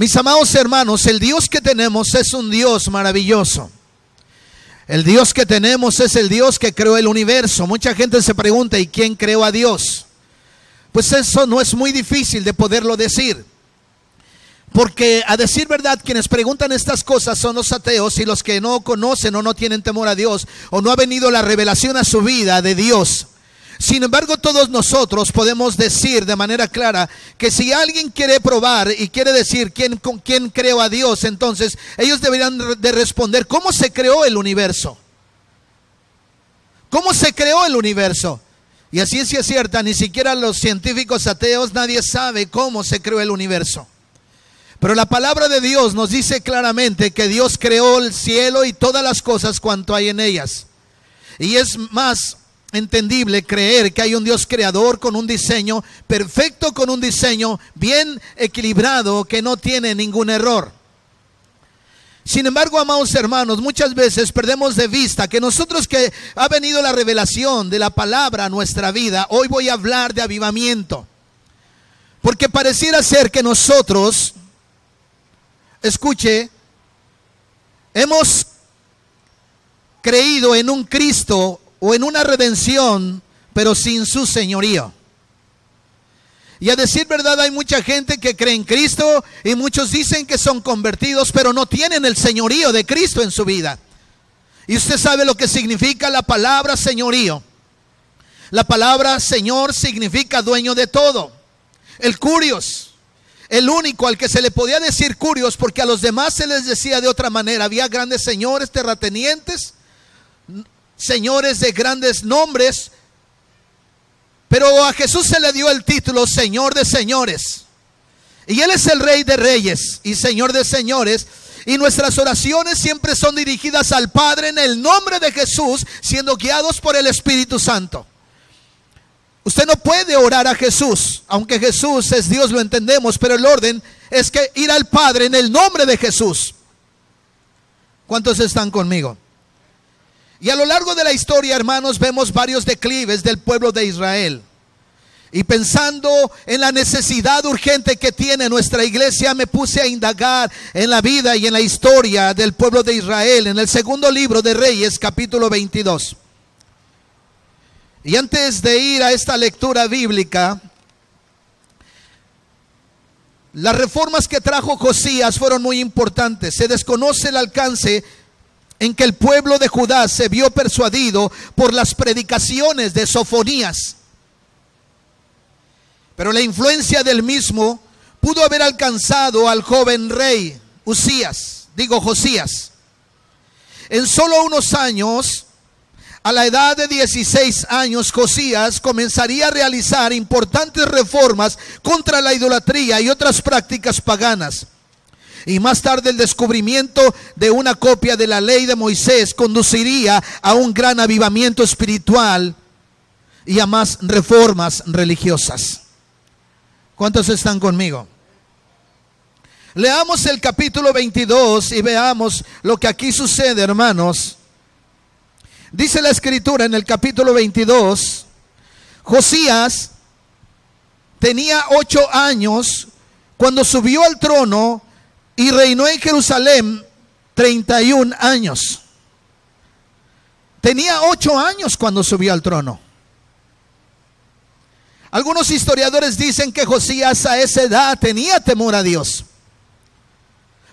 Mis amados hermanos, el Dios que tenemos es un Dios maravilloso. El Dios que tenemos es el Dios que creó el universo. Mucha gente se pregunta, ¿y quién creó a Dios? Pues eso no es muy difícil de poderlo decir. Porque a decir verdad, quienes preguntan estas cosas son los ateos y los que no conocen o no tienen temor a Dios o no ha venido la revelación a su vida de Dios. Sin embargo, todos nosotros podemos decir de manera clara que si alguien quiere probar y quiere decir quién, con quién creó a Dios, entonces ellos deberían de responder, ¿cómo se creó el universo? ¿Cómo se creó el universo? Y así es cierta, ni siquiera los científicos ateos, nadie sabe cómo se creó el universo. Pero la palabra de Dios nos dice claramente que Dios creó el cielo y todas las cosas cuanto hay en ellas. Y es más, entendible creer que hay un Dios creador con un diseño perfecto, con un diseño bien equilibrado que no tiene ningún error. Sin embargo, amados hermanos, muchas veces perdemos de vista que nosotros que ha venido la revelación de la palabra a nuestra vida, hoy voy a hablar de avivamiento. Porque pareciera ser que nosotros, escuche, hemos creído en un Cristo o en una redención, pero sin su señorío. Y a decir verdad, hay mucha gente que cree en Cristo y muchos dicen que son convertidos, pero no tienen el señorío de Cristo en su vida. Y usted sabe lo que significa la palabra señorío. La palabra Señor significa dueño de todo. El curios, el único al que se le podía decir curios, porque a los demás se les decía de otra manera. Había grandes señores, terratenientes, señores de grandes nombres, pero a Jesús se le dio el título Señor de señores. Y Él es el Rey de reyes y Señor de señores. Y nuestras oraciones siempre son dirigidas al Padre en el nombre de Jesús, siendo guiados por el Espíritu Santo. Usted no puede orar a Jesús, aunque Jesús es Dios, lo entendemos, pero el orden es que ir al Padre en el nombre de Jesús. ¿Cuántos están conmigo? Y a lo largo de la historia, hermanos, vemos varios declives del pueblo de Israel. Y pensando en la necesidad urgente que tiene nuestra iglesia, me puse a indagar en la vida y en la historia del pueblo de Israel en el segundo libro de Reyes, capítulo 22. Y antes de ir a esta lectura bíblica, las reformas que trajo Josías fueron muy importantes. Se desconoce el alcance en que el pueblo de Judá se vio persuadido por las predicaciones de Sofonías. Pero la influencia del mismo pudo haber alcanzado al joven rey Usías, digo Josías. En solo unos años, a la edad de 16 años, Josías comenzaría a realizar importantes reformas contra la idolatría y otras prácticas paganas. Y más tarde el descubrimiento de una copia de la ley de Moisés conduciría a un gran avivamiento espiritual y a más reformas religiosas. ¿Cuántos están conmigo? Leamos el capítulo 22 y veamos lo que aquí sucede, hermanos. Dice la escritura en el capítulo 22, Josías tenía ocho años cuando subió al trono y reinó en Jerusalén 31 años. Tenía 8 años cuando subió al trono. Algunos historiadores dicen que Josías a esa edad tenía temor a Dios.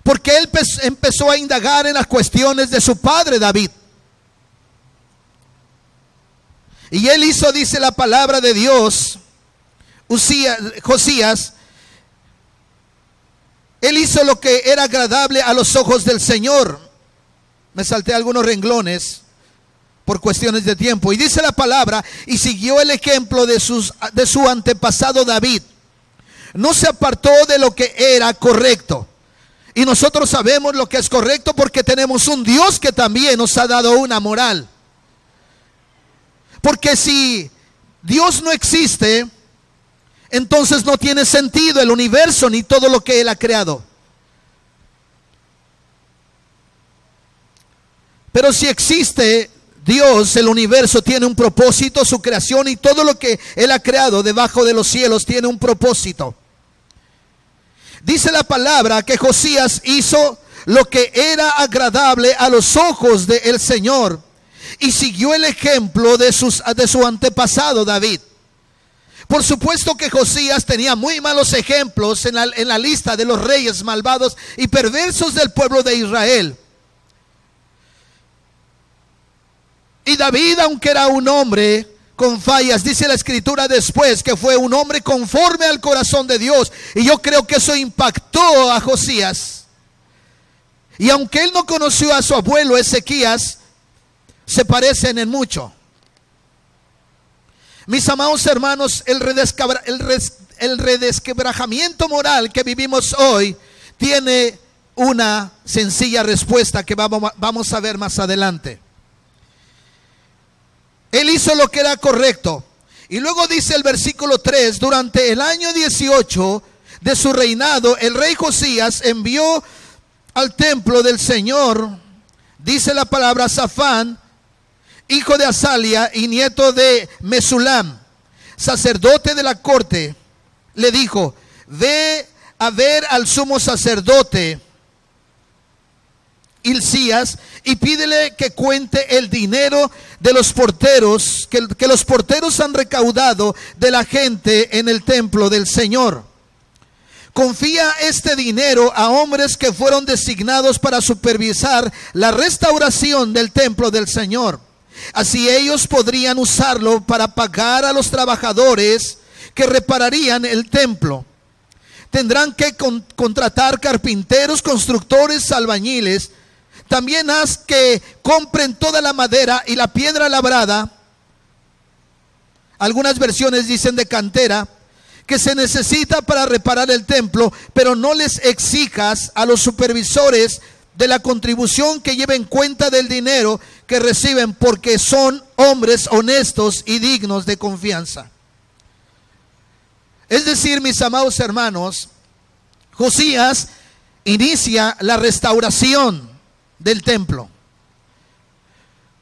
Porque él empezó a indagar en las cuestiones de su padre David. Y él hizo, dice la palabra de Dios, Josías, él hizo lo que era agradable a los ojos del Señor. Me salté algunos renglones por cuestiones de tiempo. Y dice la palabra, y siguió el ejemplo de, de su antepasado David. No se apartó de lo que era correcto. Y nosotros sabemos lo que es correcto porque tenemos un Dios que también nos ha dado una moral. Porque si Dios no existe, entonces no tiene sentido el universo ni todo lo que Él ha creado. Pero si existe Dios, el universo tiene un propósito, su creación y todo lo que Él ha creado debajo de los cielos tiene un propósito. Dice la palabra que Josías hizo lo que era agradable a los ojos del Señor y siguió el ejemplo de, sus, de su antepasado David. Por supuesto que Josías tenía muy malos ejemplos en la, lista de los reyes malvados y perversos del pueblo de Israel. Y David, aunque era un hombre con fallas, dice la escritura después que fue un hombre conforme al corazón de Dios. Y yo creo que eso impactó a Josías. Y aunque él no conoció a su abuelo Ezequías, se parecen en mucho. Mis amados hermanos, el, el, redesquebrajamiento moral que vivimos hoy tiene una sencilla respuesta que vamos, vamos a ver más adelante. Él hizo lo que era correcto. Y luego dice el versículo 3, durante el año 18 de su reinado, el rey Josías envió al templo del Señor, dice la palabra Safán, hijo de Asalia y nieto de Mesulam, sacerdote de la corte, le dijo, ve a ver al sumo sacerdote Hilcías y pídele que cuente el dinero de los porteros, que los porteros han recaudado de la gente en el templo del Señor. Confía este dinero a hombres que fueron designados para supervisar la restauración del templo del Señor. Así ellos podrían usarlo para pagar a los trabajadores que repararían el templo. Tendrán que contratar carpinteros, constructores, albañiles. También haz que compren toda la madera y la piedra labrada. Algunas versiones dicen de cantera que se necesita para reparar el templo, pero no les exijas a los supervisores de la contribución que lleven cuenta del dinero que reciben porque son hombres honestos y dignos de confianza. Es decir, mis amados hermanos, Josías inicia la restauración del templo.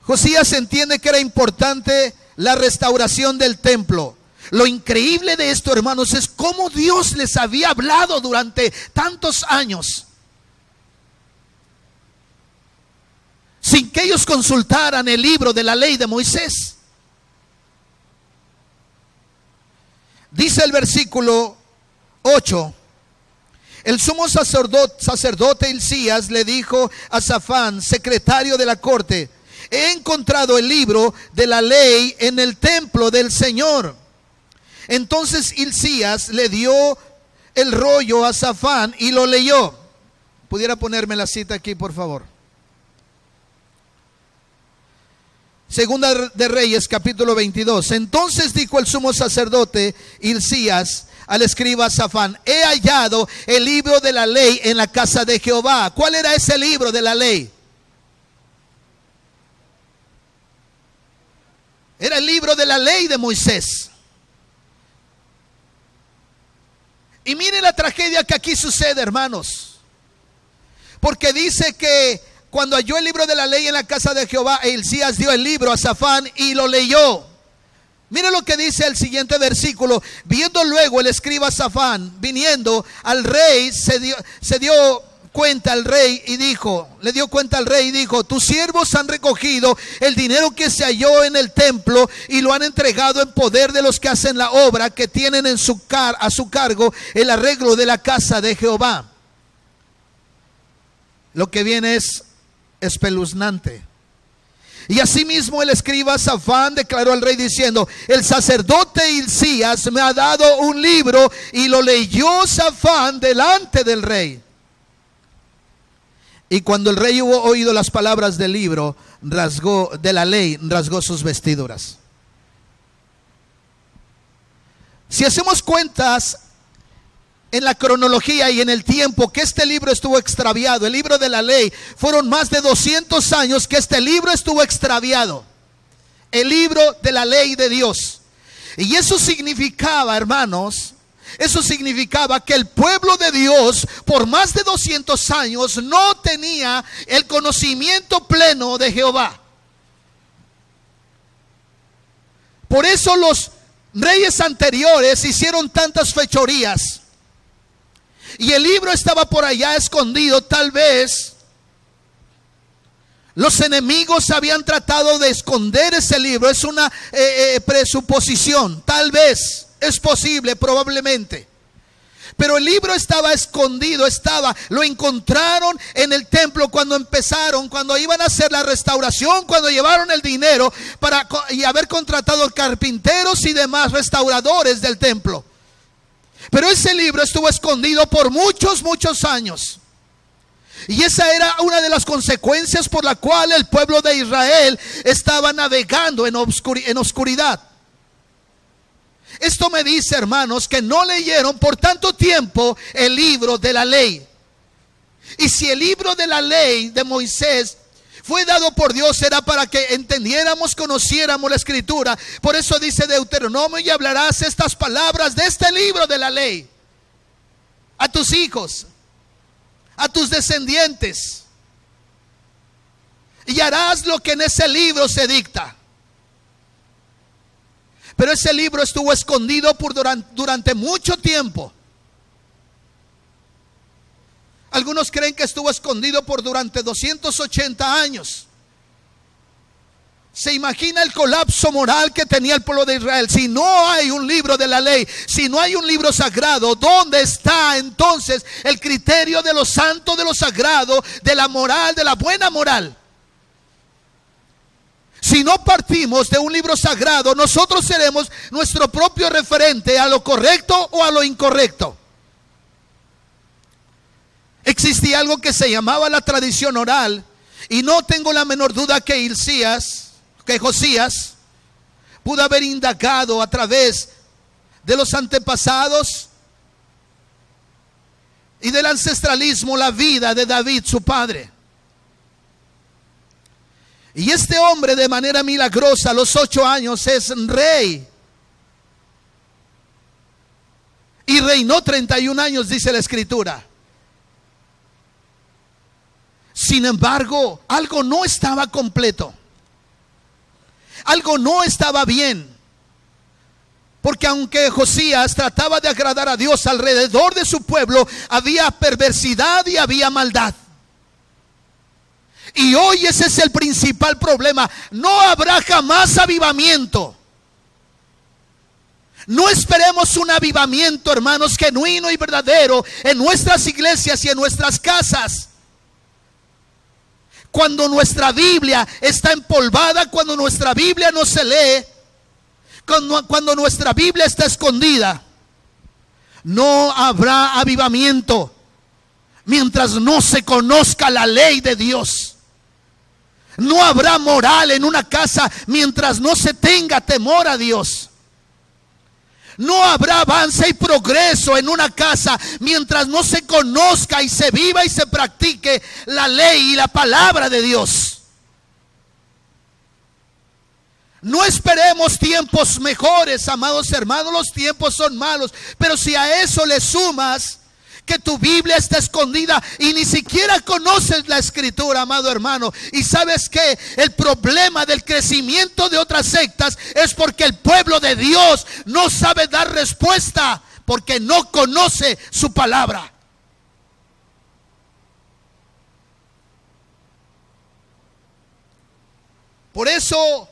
Josías entiende que era importante la restauración del templo. Lo increíble de esto, hermanos, es cómo Dios les había hablado durante tantos años sin que ellos consultaran el libro de la ley de Moisés. Dice el versículo 8. El sumo sacerdote, sacerdote Hilcías le dijo a Safán, secretario de la corte, he encontrado el libro de la ley en el templo del Señor. Entonces Hilcías le dio el rollo a Safán y lo leyó. ¿Pudiera ponerme la cita aquí, por favor? Segunda de Reyes, capítulo 22. Entonces dijo el sumo sacerdote Hilcías al escriba Safán, he hallado el libro de la ley en la casa de Jehová. ¿Cuál era ese libro de la ley? Era el libro de la ley de Moisés. Y mire la tragedia que aquí sucede, hermanos. Porque dice que cuando halló el libro de la ley en la casa de Jehová, Elías dio el libro a Safán y lo leyó. Mira lo que dice el siguiente versículo. Viendo luego el escriba Safán, viniendo al rey, se dio, cuenta al rey y dijo, le dio cuenta al rey y dijo, tus siervos han recogido el dinero que se halló en el templo y lo han entregado en poder de los que hacen la obra, que tienen a su cargo el arreglo de la casa de Jehová. Lo que viene es espeluznante. Y asimismo el escriba Safán declaró al rey diciendo, el sacerdote Hilcías me ha dado un libro y lo leyó Safán delante del rey. Y cuando el rey hubo oído las palabras del libro, rasgó de la ley, rasgó sus vestiduras. Si hacemos cuentas, en la cronología y en el tiempo que este libro estuvo extraviado, el libro de la ley, fueron más de 200 años que este libro estuvo extraviado. El libro de la ley de Dios. Y eso significaba, hermanos, eso significaba que el pueblo de Dios por más de 200 años no tenía el conocimiento pleno de Jehová. Por eso los reyes anteriores hicieron tantas fechorías y el libro estaba por allá escondido, tal vez los enemigos habían tratado de esconder ese libro. Es una eh, eh, presuposición. Tal vez es posible, probablemente. Pero el libro estaba escondido, estaba, lo encontraron en el templo cuando empezaron, cuando iban a hacer la restauración, cuando llevaron el dinero para y haber contratado carpinteros y demás restauradores del templo. Pero ese libro estuvo escondido por muchos, muchos años. Y esa era una de las consecuencias por la cual el pueblo de Israel estaba navegando en, en oscuridad. Esto me dice, hermanos, que no leyeron por tanto tiempo el libro de la ley. Y si el libro de la ley de Moisés fue dado por Dios era para que entendiéramos, conociéramos la escritura. Por eso dice Deuteronomio y hablarás estas palabras de este libro de la ley a tus hijos, a tus descendientes. Y harás lo que en ese libro se dicta. Pero ese libro estuvo escondido por durante, durante mucho tiempo. Algunos creen que estuvo escondido por durante 280 años. Se imagina el colapso moral que tenía el pueblo de Israel. Si no hay un libro de la ley, si no hay un libro sagrado, ¿dónde está entonces el criterio de lo santo, de lo sagrado, de la moral, de la buena moral? Si no partimos de un libro sagrado, nosotros seremos nuestro propio referente a lo correcto o a lo incorrecto. Existía algo que se llamaba la tradición oral y no tengo la menor duda que que Josías pudo haber indagado a través de los antepasados y del ancestralismo la vida de David, su padre. Y este hombre de manera milagrosa a los ocho años es rey. Y reinó 31 años, dice la escritura. Sin embargo, algo no estaba completo algo no estaba bien. Porque aunque Josías trataba de agradar a Dios alrededor de su pueblo, había perversidad y había maldad. Y hoy ese es el principal problema. No habrá jamás avivamiento. No esperemos un avivamiento, hermanos, genuino y verdadero en nuestras iglesias y en nuestras casas cuando nuestra Biblia está empolvada, cuando nuestra Biblia no se lee, cuando, cuando nuestra Biblia está escondida, no habrá avivamiento mientras no se conozca la ley de Dios. No habrá moral en una casa mientras no se tenga temor a Dios. No habrá avance y progreso en una casa mientras no se conozca y se viva y se practique la ley y la palabra de Dios. No esperemos tiempos mejores, amados hermanos, los tiempos son malos, pero si a eso le sumas que tu Biblia está escondida y ni siquiera conoces la escritura, amado hermano. Y sabes que el problema del crecimiento de otras sectas es porque el pueblo de Dios no sabe dar respuesta porque no conoce su palabra. Por eso,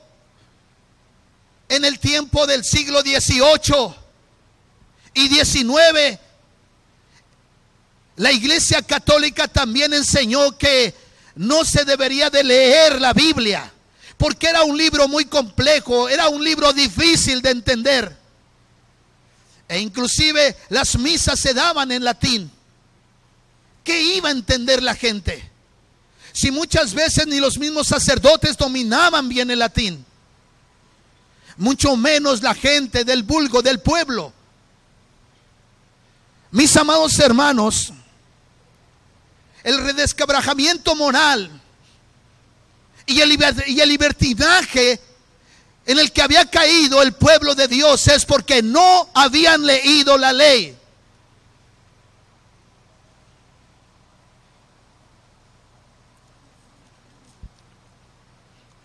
en el tiempo del siglo XVIII y XIX, la iglesia católica también enseñó que no se debería de leer la Biblia, porque era un libro muy complejo, era un libro difícil de entender. E inclusive las misas se daban en latín. ¿Qué iba a entender la gente? Si muchas veces ni los mismos sacerdotes dominaban bien el latín. Mucho menos la gente del vulgo, del pueblo. Mis amados hermanos, el redescabrajamiento moral y el, libertinaje en el que había caído el pueblo de Dios es porque no habían leído la ley.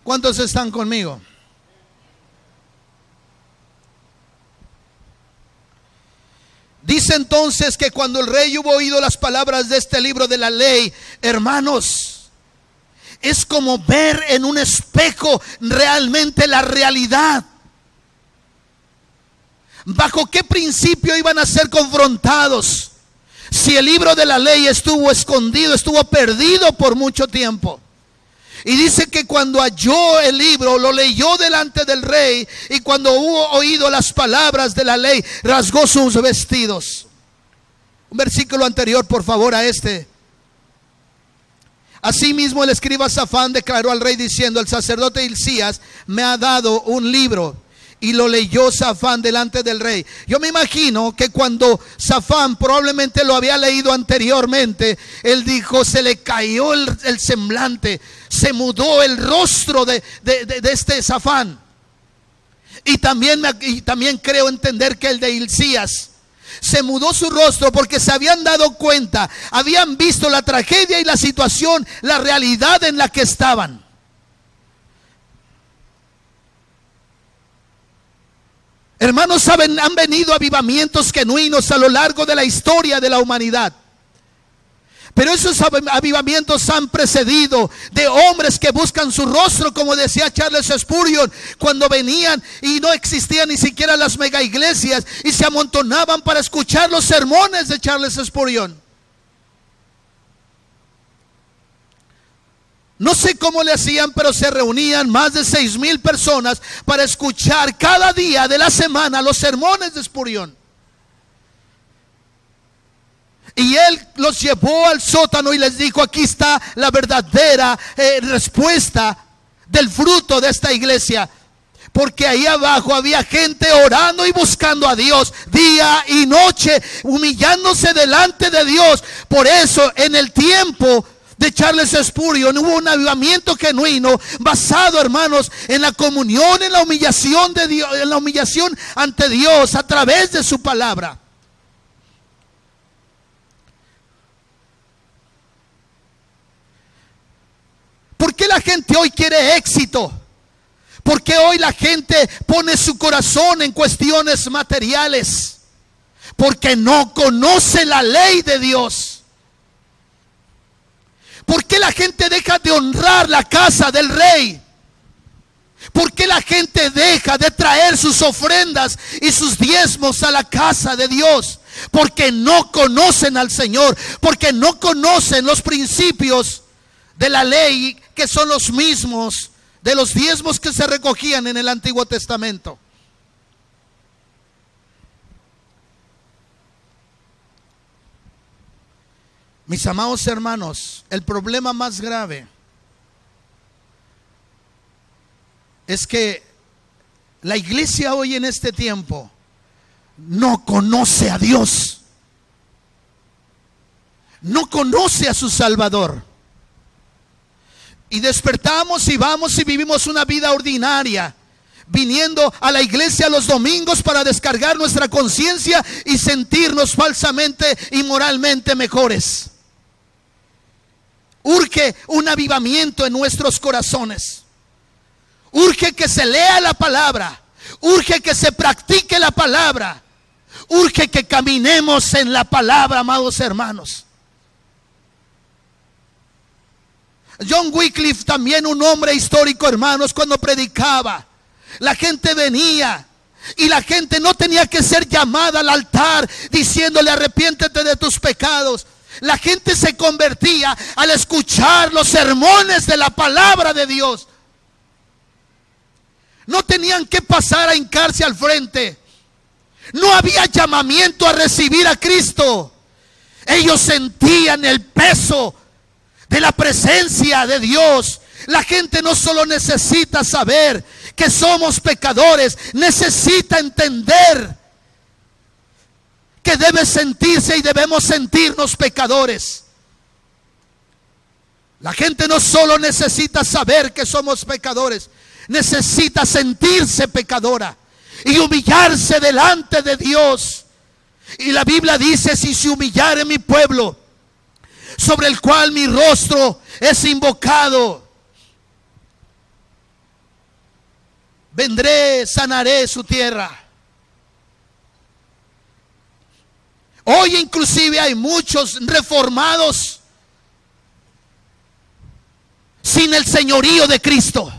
¿Cuántos están conmigo? Dice entonces que cuando el rey hubo oído las palabras de este libro de la ley, hermanos, es como ver en un espejo realmente la realidad. ¿Bajo qué principio iban a ser confrontados? Si el libro de la ley estuvo escondido, estuvo perdido por mucho tiempo. Y dice que cuando halló el libro, lo leyó delante del rey y cuando hubo oído las palabras de la ley, rasgó sus vestidos. Un versículo anterior, por favor, a este. Asimismo el escriba Safán declaró al rey diciendo, el sacerdote Hilcías me ha dado un libro y lo leyó Safán delante del rey. Yo me imagino que cuando Safán probablemente lo había leído anteriormente, él dijo, se le cayó el, semblante, se mudó el rostro de, este Safán. Y también, y también creo entender que el de Hilcías se mudó su rostro porque se habían dado cuenta, habían visto la tragedia y la situación, la realidad en la que estaban. Hermanos, han venido avivamientos genuinos a lo largo de la historia de la humanidad. Pero esos avivamientos han precedido de hombres que buscan su rostro, como decía Charles Spurgeon, cuando venían y no existían ni siquiera las mega iglesias y se amontonaban para escuchar los sermones de Charles Spurgeon. No sé cómo le hacían, pero se reunían más de seis mil personas para escuchar cada día de la semana los sermones de Espurión. Y él los llevó al sótano y les dijo, aquí está la verdadera eh, respuesta del fruto de esta iglesia. Porque ahí abajo había gente orando y buscando a Dios día y noche, humillándose delante de Dios. Por eso en el tiempo de Charles Spurgeon hubo un avivamiento genuino basado, hermanos, en la comunión, en la humillación de Dios, en la humillación ante Dios a través de su palabra. ¿Por qué la gente hoy quiere éxito? ¿Por qué hoy la gente pone su corazón en cuestiones materiales? Porque no conoce la ley de Dios. ¿Por qué la gente deja de honrar la casa del rey? ¿Por qué la gente deja de traer sus ofrendas y sus diezmos a la casa de Dios? Porque no conocen al Señor, porque no conocen los principios de la ley que son los mismos de los diezmos que se recogían en el Antiguo Testamento. Mis amados hermanos, el problema más grave es que la iglesia hoy en este tiempo no conoce a Dios. No conoce a su Salvador. Y despertamos y vamos y vivimos una vida ordinaria, viniendo a la iglesia los domingos para descargar nuestra conciencia y sentirnos falsamente y moralmente mejores. Urge un avivamiento en nuestros corazones. Urge que se lea la palabra. Urge que se practique la palabra. Urge que caminemos en la palabra, amados hermanos. John Wycliffe, también un hombre histórico, hermanos, cuando predicaba, la gente venía y la gente no tenía que ser llamada al altar diciéndole arrepiéntete de tus pecados. La gente se convertía al escuchar los sermones de la palabra de Dios. No tenían que pasar a hincarse al frente. No había llamamiento a recibir a Cristo. Ellos sentían el peso de la presencia de Dios. La gente no solo necesita saber que somos pecadores, necesita entender que debe sentirse y debemos sentirnos pecadores. La gente no solo necesita saber que somos pecadores, necesita sentirse pecadora y humillarse delante de Dios. Y la Biblia dice, si se humillare mi pueblo, sobre el cual mi rostro es invocado, vendré, sanaré su tierra. Hoy inclusive hay muchos reformados sin el señorío de Cristo.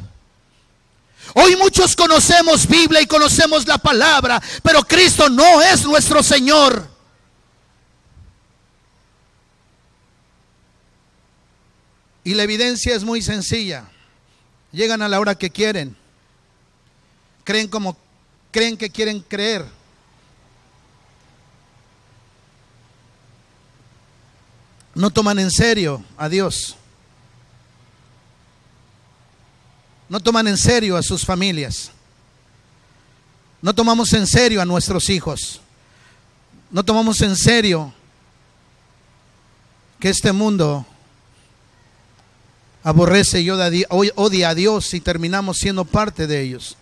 Hoy muchos conocemos Biblia y conocemos la palabra, pero Cristo no es nuestro Señor. Y la evidencia es muy sencilla. Llegan a la hora que quieren. Creen como creen que quieren creer. No toman en serio a Dios. No toman en serio a sus familias. No tomamos en serio a nuestros hijos. No tomamos en serio que este mundo aborrece y odia a Dios y terminamos siendo parte de ellos.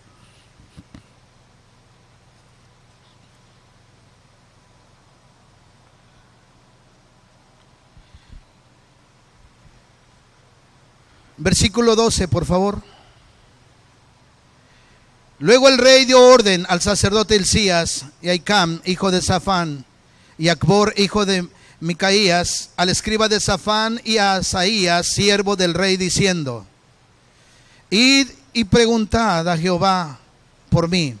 Versículo 12, por favor. Luego el rey dio orden al sacerdote Elías y a Icam, hijo de Safán, y a Acbor, hijo de Micaías, al escriba de Safán y a Asaías, siervo del rey, diciendo, Id y preguntad a Jehová por mí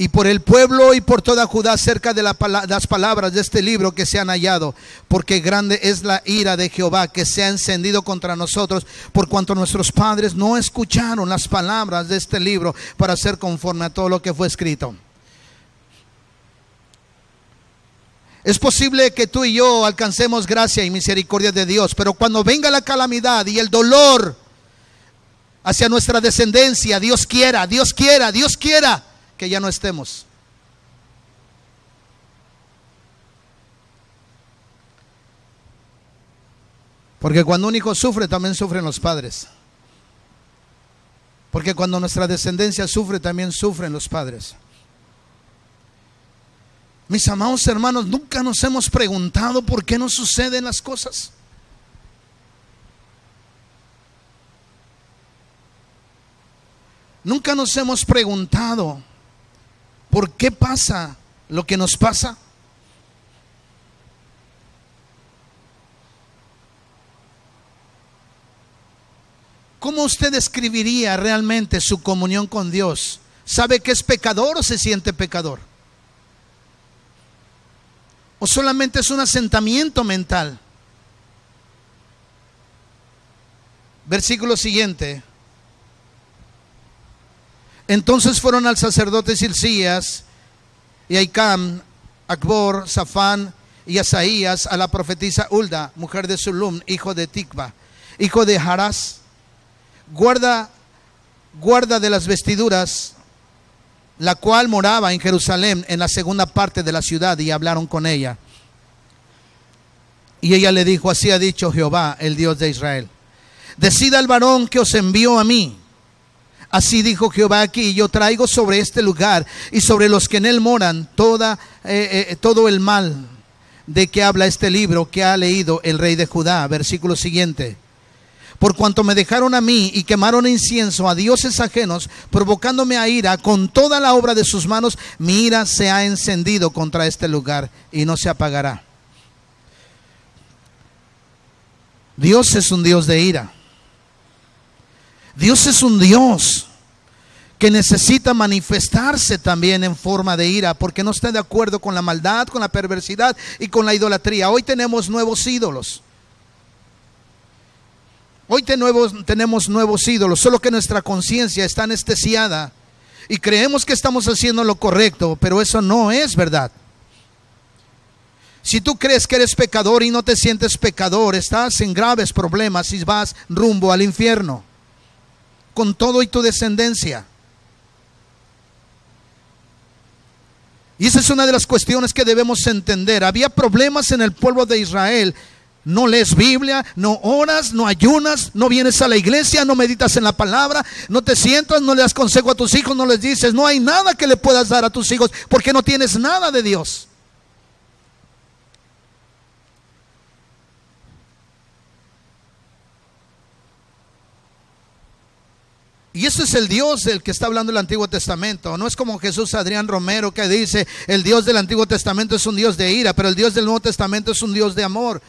y por el pueblo y por toda Judá acerca de las palabras de este libro que se han hallado, porque grande es la ira de Jehová que se ha encendido contra nosotros, por cuanto nuestros padres no escucharon las palabras de este libro para ser conforme a todo lo que fue escrito. Es posible que tú y yo alcancemos gracia y misericordia de Dios, pero cuando venga la calamidad y el dolor hacia nuestra descendencia, Dios quiera, Dios quiera, Dios quiera que ya no estemos. Porque cuando un hijo sufre, también sufren los padres. Porque cuando nuestra descendencia sufre, también sufren los padres. Mis amados hermanos, nunca nos hemos preguntado por qué nos suceden las cosas. Nunca nos hemos preguntado ¿Por qué pasa lo que nos pasa? ¿Cómo usted describiría realmente su comunión con Dios? ¿Sabe que es pecador o se siente pecador? ¿O solamente es un asentamiento mental? Versículo siguiente. Entonces fueron al sacerdote Silcías y a Akbor, Safán y Asaías a la profetisa Ulda, mujer de Sulum, hijo de Tikva, hijo de Haras, guarda, guarda de las vestiduras, la cual moraba en Jerusalén, en la segunda parte de la ciudad, y hablaron con ella. Y ella le dijo, así ha dicho Jehová, el Dios de Israel, decida al varón que os envió a mí Así dijo Jehová aquí, yo traigo sobre este lugar y sobre los que en él moran toda, eh, eh, todo el mal de que habla este libro que ha leído el rey de Judá. Versículo siguiente. Por cuanto me dejaron a mí y quemaron incienso a dioses ajenos, provocándome a ira con toda la obra de sus manos, mi ira se ha encendido contra este lugar y no se apagará. Dios es un Dios de ira. Dios es un Dios que necesita manifestarse también en forma de ira, porque no está de acuerdo con la maldad, con la perversidad y con la idolatría. Hoy tenemos nuevos ídolos. Hoy tenemos, nuevos ídolos, solo que nuestra conciencia está anestesiada y creemos que estamos haciendo lo correcto, pero eso no es verdad. Si tú crees que eres pecador y no te sientes pecador, estás en graves problemas y vas rumbo al infierno con todo y tu descendencia. Y esa es una de las cuestiones que debemos entender. Había problemas en el pueblo de Israel. No lees Biblia, no oras, no ayunas, no vienes a la iglesia, no meditas en la palabra, no te sientas, no le das consejo a tus hijos, no les dices, no hay nada que le puedas dar a tus hijos porque no tienes nada de Dios. Y eso es el Dios del que está hablando el Antiguo Testamento. No es como Jesús Adrián Romero que dice, el Dios del Antiguo Testamento es un Dios de ira, pero el Dios del Nuevo Testamento es un Dios de amor.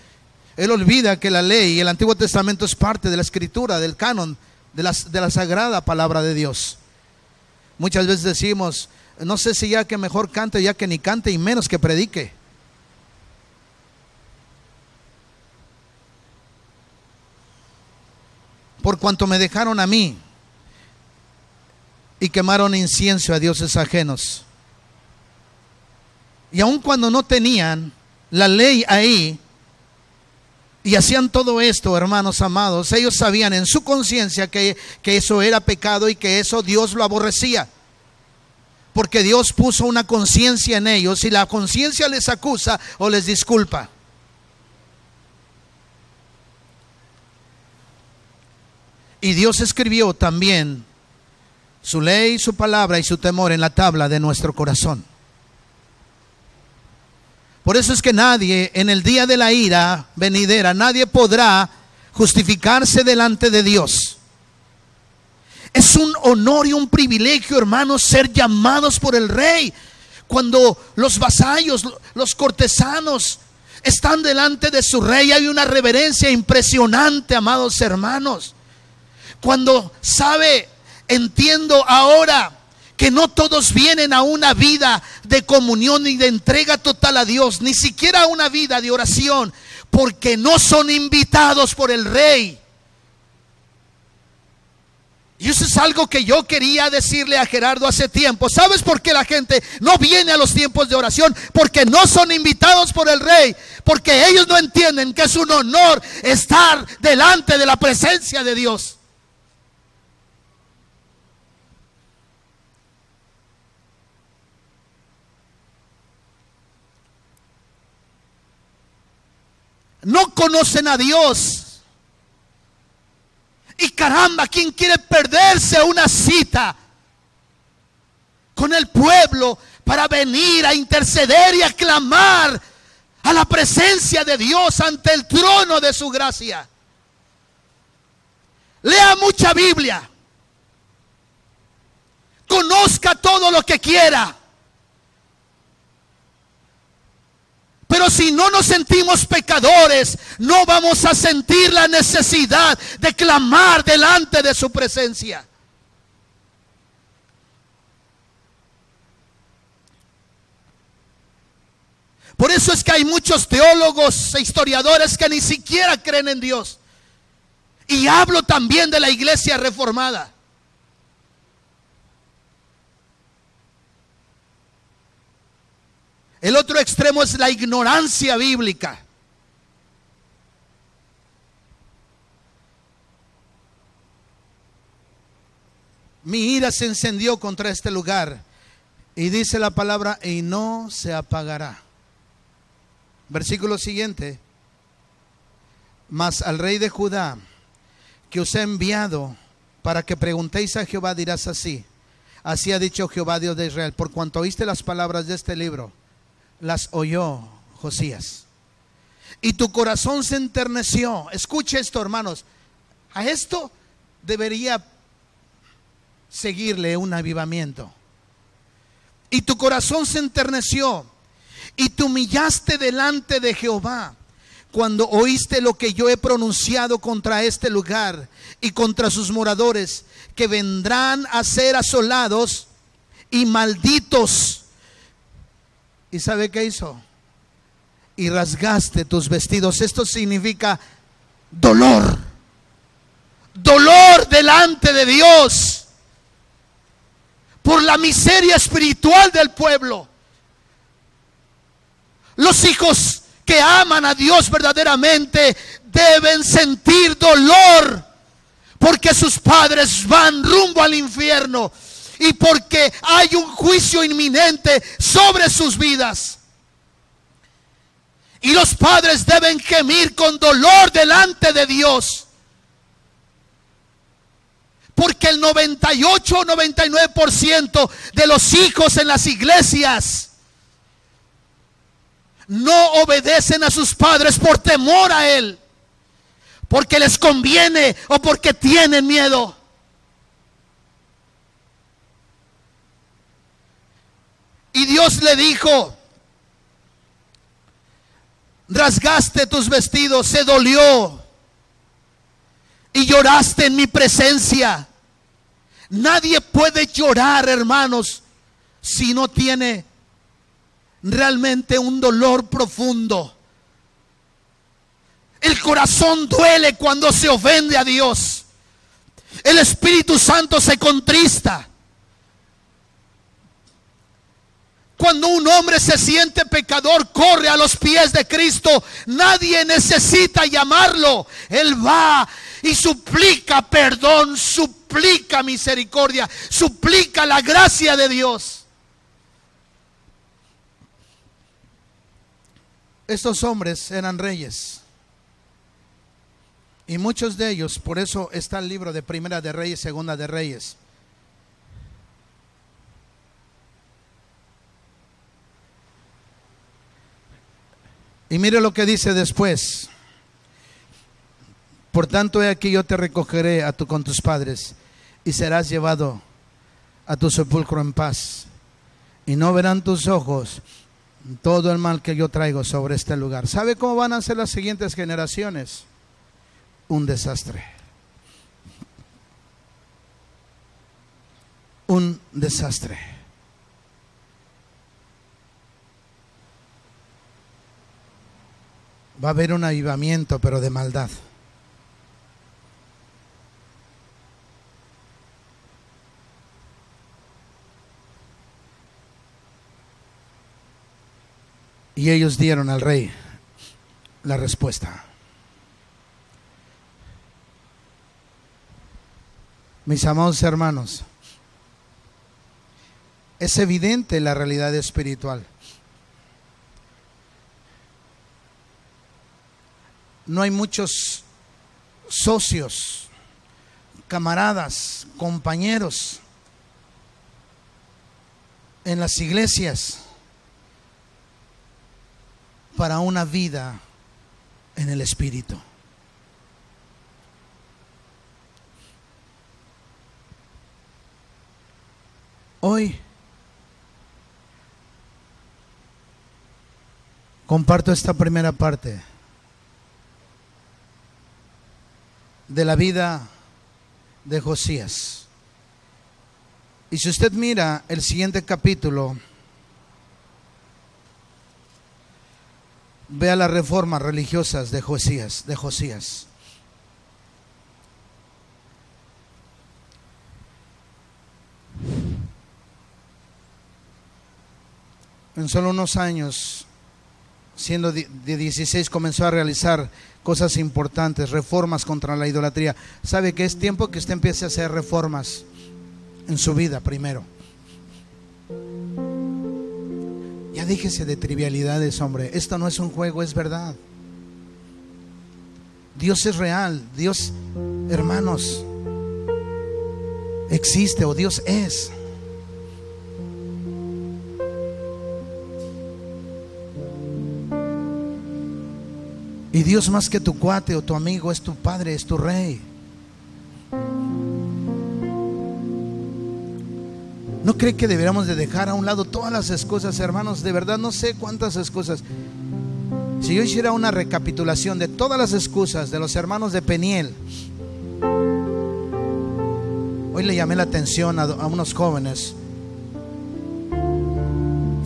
Él olvida que la ley y el Antiguo Testamento es parte de la escritura, del canon, de de la sagrada palabra de Dios. Muchas veces decimos, no sé si ya que mejor cante, ya que ni cante y menos que predique. Por cuanto me dejaron a mí y quemaron incienso a dioses ajenos. Y aun cuando no tenían la ley ahí, y hacían todo esto, hermanos amados, ellos sabían en su conciencia que, que, eso era pecado y que eso Dios lo aborrecía. Porque Dios puso una conciencia en ellos y la conciencia les acusa o les disculpa. Y Dios escribió también su ley, su palabra y su temor en la tabla de nuestro corazón. Por eso es que nadie en el día de la ira venidera, nadie podrá justificarse delante de Dios. Es un honor y un privilegio, hermanos, ser llamados por el rey. Cuando los vasallos, los cortesanos están delante de su rey, hay una reverencia impresionante, amados hermanos. Cuando sabe, entiendo ahora que no todos vienen a una vida de comunión y de entrega total a Dios, ni siquiera a una vida de oración, porque no son invitados por el rey. Y eso es algo que yo quería decirle a Gerardo hace tiempo. ¿Sabes por qué la gente no viene a los tiempos de oración? Porque no son invitados por el rey. Porque ellos no entienden que es un honor estar delante de la presencia de Dios. No conocen a Dios. Y caramba, ¿quién quiere perderse una cita con el pueblo para venir a interceder y a clamar a la presencia de Dios ante el trono de su gracia? Lea mucha Biblia. Conozca todo lo que quiera. Pero si no nos sentimos pecadores, no vamos a sentir la necesidad de clamar delante de su presencia. Por eso es que hay muchos teólogos e historiadores que ni siquiera creen en Dios. Y hablo también de la iglesia reformada. El otro extremo es la ignorancia bíblica. Mi ira se encendió contra este lugar. Y dice la palabra, y no se apagará. Versículo siguiente. Mas al rey de Judá, que os he enviado para que preguntéis a Jehová, dirás así. Así ha dicho Jehová Dios de Israel, por cuanto oíste las palabras de este libro las oyó Josías. Y tu corazón se enterneció. Escuche esto, hermanos. A esto debería seguirle un avivamiento. Y tu corazón se enterneció. Y te humillaste delante de Jehová cuando oíste lo que yo he pronunciado contra este lugar y contra sus moradores, que vendrán a ser asolados y malditos ¿Y sabe qué hizo? Y rasgaste tus vestidos. Esto significa dolor. Dolor delante de Dios. Por la miseria espiritual del pueblo. Los hijos que aman a Dios verdaderamente deben sentir dolor porque sus padres van rumbo al infierno y porque hay un juicio inminente sobre sus vidas. Y los padres deben gemir con dolor delante de Dios. Porque el 98 o 99% de los hijos en las iglesias no obedecen a sus padres por temor a Él. Porque les conviene o porque tienen miedo. Y Dios le dijo, rasgaste tus vestidos, se dolió y lloraste en mi presencia. Nadie puede llorar, hermanos, si no tiene realmente un dolor profundo. El corazón duele cuando se ofende a Dios. El Espíritu Santo se contrista. Cuando un hombre se siente pecador, corre a los pies de Cristo. Nadie necesita llamarlo. Él va y suplica perdón, suplica misericordia, suplica la gracia de Dios. Estos hombres eran reyes. Y muchos de ellos, por eso está el libro de Primera de Reyes, Segunda de Reyes. Y mire lo que dice después. Por tanto, he aquí yo te recogeré a tu, con tus padres y serás llevado a tu sepulcro en paz. Y no verán tus ojos todo el mal que yo traigo sobre este lugar. ¿Sabe cómo van a ser las siguientes generaciones? Un desastre. Un desastre. Va a haber un avivamiento, pero de maldad. Y ellos dieron al rey la respuesta. Mis amados hermanos, es evidente la realidad espiritual. No hay muchos socios, camaradas, compañeros en las iglesias para una vida en el Espíritu. Hoy comparto esta primera parte de la vida de Josías. Y si usted mira el siguiente capítulo, vea las reformas religiosas de Josías, de Josías. En solo unos años, siendo de 16, comenzó a realizar cosas importantes, reformas contra la idolatría. ¿Sabe que es tiempo que usted empiece a hacer reformas en su vida primero? Ya déjese de trivialidades, hombre. Esto no es un juego, es verdad. Dios es real. Dios, hermanos, existe o Dios es. Y Dios más que tu cuate o tu amigo es tu padre, es tu rey. ¿No cree que deberíamos de dejar a un lado todas las excusas, hermanos? De verdad no sé cuántas excusas. Si yo hiciera una recapitulación de todas las excusas de los hermanos de Peniel, hoy le llamé la atención a, a unos jóvenes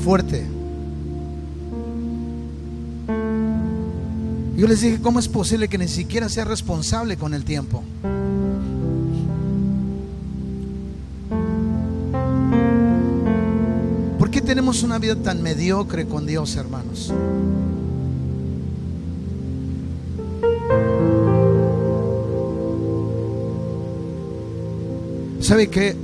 fuerte. Yo les dije, ¿cómo es posible que ni siquiera sea responsable con el tiempo? ¿Por qué tenemos una vida tan mediocre con Dios, hermanos? ¿Sabe qué?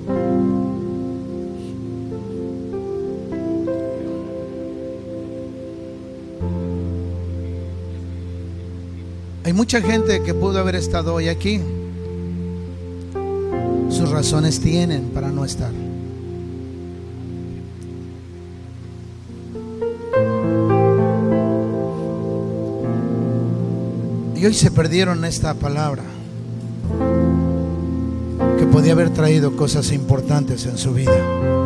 Mucha gente que pudo haber estado hoy aquí. Sus razones tienen para no estar. Y hoy se perdieron esta palabra que podía haber traído cosas importantes en su vida.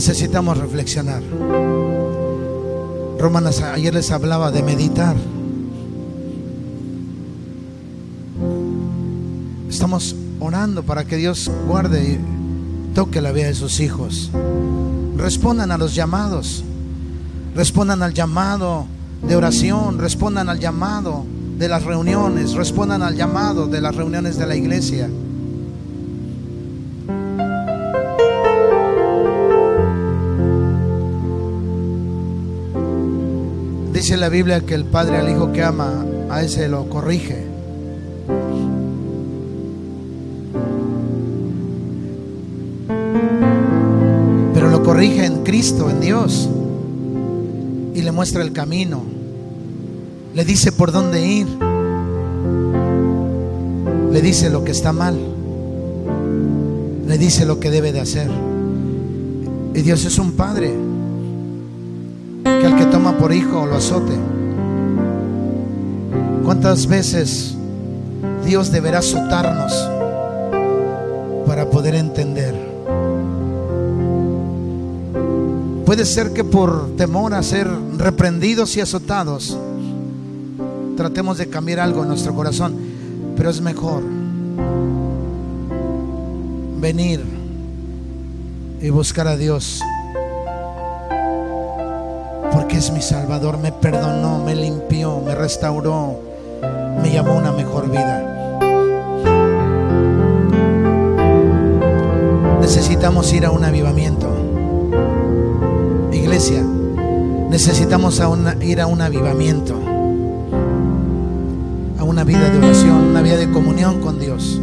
Necesitamos reflexionar. Romanas ayer les hablaba de meditar. Estamos orando para que Dios guarde y toque la vida de sus hijos. Respondan a los llamados. Respondan al llamado de oración. Respondan al llamado de las reuniones. Respondan al llamado de las reuniones de la iglesia. La Biblia que el padre al hijo que ama, a ese lo corrige. Pero lo corrige en Cristo, en Dios. Y le muestra el camino. Le dice por dónde ir. Le dice lo que está mal. Le dice lo que debe de hacer. Y Dios es un padre por hijo lo azote. ¿Cuántas veces Dios deberá azotarnos para poder entender? Puede ser que por temor a ser reprendidos y azotados, tratemos de cambiar algo en nuestro corazón, pero es mejor venir y buscar a Dios porque es mi Salvador, me perdonó, me limpió, me restauró, me llamó a una mejor vida. Necesitamos ir a un avivamiento. Iglesia, necesitamos ir a un avivamiento, a una vida de oración, una vida de comunión con Dios.